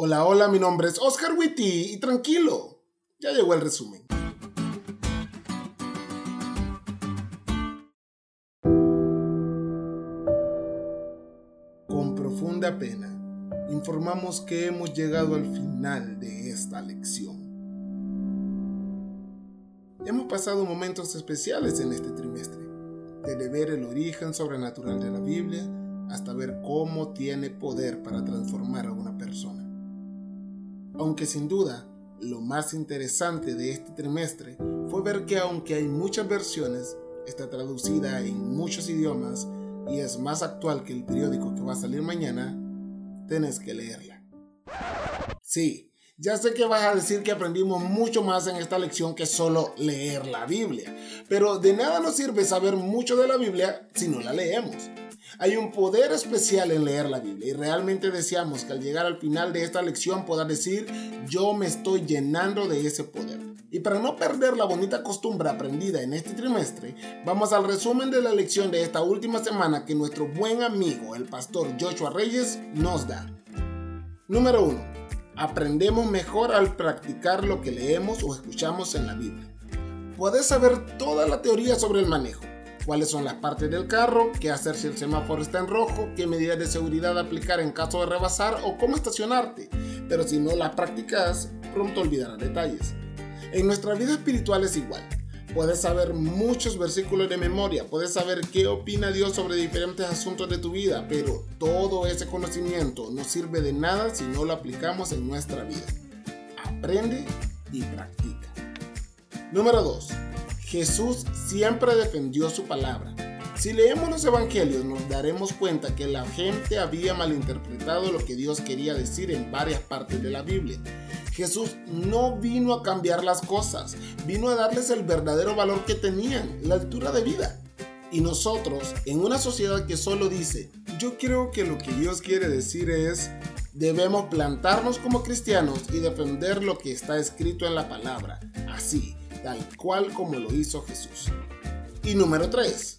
Hola, hola, mi nombre es Oscar Witty y tranquilo, ya llegó el resumen. Con profunda pena, informamos que hemos llegado al final de esta lección. Hemos pasado momentos especiales en este trimestre, desde ver el origen sobrenatural de la Biblia hasta ver cómo tiene poder para transformar a una persona. Aunque sin duda, lo más interesante de este trimestre fue ver que aunque hay muchas versiones, está traducida en muchos idiomas y es más actual que el periódico que va a salir mañana, tenés que leerla. Sí, ya sé que vas a decir que aprendimos mucho más en esta lección que solo leer la Biblia, pero de nada nos sirve saber mucho de la Biblia si no la leemos. Hay un poder especial en leer la Biblia y realmente deseamos que al llegar al final de esta lección puedas decir, yo me estoy llenando de ese poder. Y para no perder la bonita costumbre aprendida en este trimestre, vamos al resumen de la lección de esta última semana que nuestro buen amigo, el pastor Joshua Reyes, nos da. Número 1. Aprendemos mejor al practicar lo que leemos o escuchamos en la Biblia. Puedes saber toda la teoría sobre el manejo, cuáles son las partes del carro, qué hacer si el semáforo está en rojo, qué medidas de seguridad aplicar en caso de rebasar o cómo estacionarte. Pero si no las practicas, pronto olvidarás detalles. En nuestra vida espiritual es igual. Puedes saber muchos versículos de memoria, puedes saber qué opina Dios sobre diferentes asuntos de tu vida, pero todo ese conocimiento no sirve de nada si no lo aplicamos en nuestra vida. Aprende y practica. Número 2. Jesús siempre defendió su palabra. Si leemos los evangelios nos daremos cuenta que la gente había malinterpretado lo que Dios quería decir en varias partes de la Biblia. Jesús no vino a cambiar las cosas, vino a darles el verdadero valor que tenían, la altura de vida. Y nosotros, en una sociedad que solo dice, yo creo que lo que Dios quiere decir es, debemos plantarnos como cristianos y defender lo que está escrito en la palabra, así, tal cual como lo hizo Jesús. Y número 3.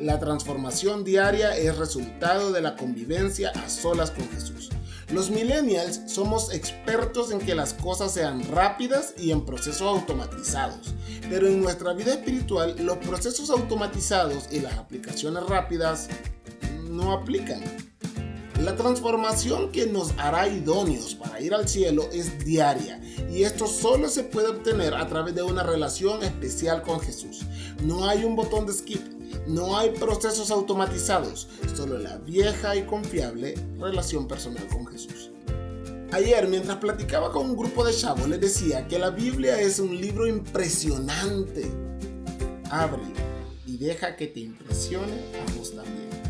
La transformación diaria es resultado de la convivencia a solas con Jesús. Los millennials somos expertos en que las cosas sean rápidas y en procesos automatizados, pero en nuestra vida espiritual los procesos automatizados y las aplicaciones rápidas no aplican. La transformación que nos hará idóneos para ir al cielo es diaria y esto solo se puede obtener a través de una relación especial con Jesús. No hay un botón de skip, no hay procesos automatizados, solo la vieja y confiable relación personal con Jesús. Ayer, mientras platicaba con un grupo de chavos, les decía que la Biblia es un libro impresionante. Abre y deja que te impresione a vos también.